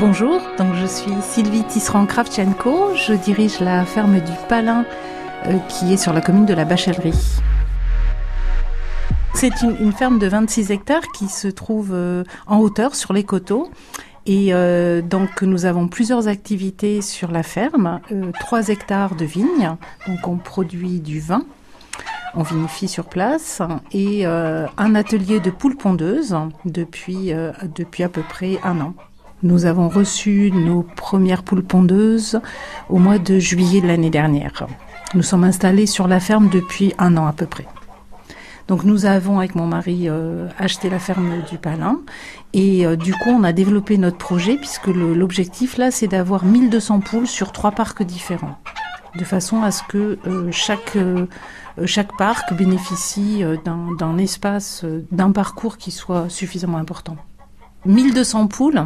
Bonjour, donc je suis Sylvie Tisserand-Kravchenko, je dirige la ferme du Palin euh, qui est sur la commune de la Bachellerie. C'est une, ferme de 26 hectares qui se trouve euh, en hauteur sur les coteaux. Et euh, donc nous avons plusieurs activités sur la ferme, 3 hectares de vignes, donc on produit du vin, on vinifie sur place, et un atelier de poules pondeuses depuis, depuis à peu près un an. Nous avons reçu nos premières poules pondeuses au mois de juillet de l'année dernière. Nous sommes installés sur la ferme depuis un an à peu près. Donc nous avons avec mon mari euh, acheté la ferme du Palin et euh, du coup on a développé notre projet puisque l'objectif là c'est d'avoir 1200 poules sur trois parcs différents de façon à ce que euh, chaque chaque parc bénéficie d'un espace d'un parcours qui soit suffisamment important. 1200 poules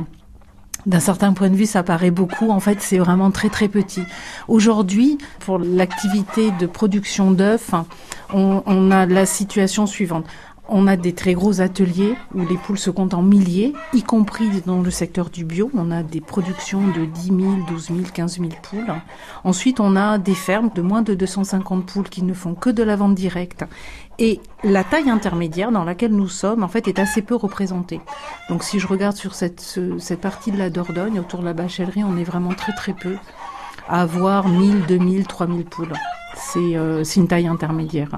d'un certain point de vue, ça paraît beaucoup. En fait, c'est vraiment très très petit. Aujourd'hui, pour l'activité de production d'œufs, on, on, a la situation suivante. On a des très gros ateliers où les poules se comptent en milliers, y compris dans le secteur du bio. On a des productions de 10 000, 12 000, 15 000 poules. Ensuite, on a des fermes de moins de 250 poules qui ne font que de la vente directe. Et la taille intermédiaire dans laquelle nous sommes, en fait, est assez peu représentée. Donc, si je regarde sur cette, cette partie de la Dordogne, autour de la bachellerie, on est vraiment très très peu à avoir 1000, 2000, 3000 poules. C'est euh, une taille intermédiaire.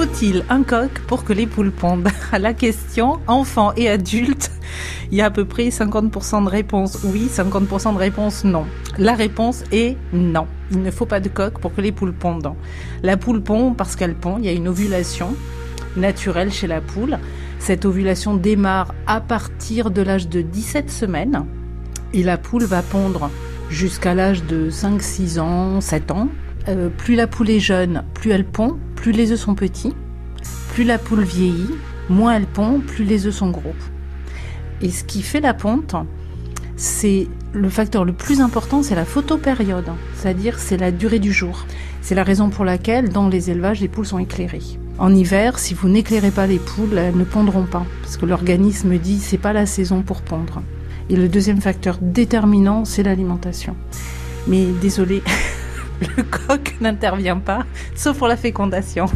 Faut-il un coq pour que les poules pondent À la question, enfants et adultes, il y a à peu près 50% de réponses oui, 50% de réponses non. La réponse est non. Il ne faut pas de coq pour que les poules pondent. La poule pond parce qu'elle pond, il y a une ovulation naturelle chez la poule. Cette ovulation démarre à partir de l'âge de 17 semaines et la poule va pondre jusqu'à l'âge de 5, 6 ans, 7 ans. Euh, plus la poule est jeune, plus elle pond, plus les œufs sont petits, plus la poule vieillit, moins elle pond, plus les œufs sont gros. Et ce qui fait la ponte, c'est le facteur le plus important, c'est la photopériode, c'est-à-dire c'est la durée du jour. C'est la raison pour laquelle dans les élevages, les poules sont éclairées. En hiver, si vous n'éclairez pas les poules, elles ne pondront pas, parce que l'organisme dit c'est pas la saison pour pondre. Et le deuxième facteur déterminant, c'est l'alimentation. Mais désolé, le coq n'intervient pas, sauf pour la fécondation.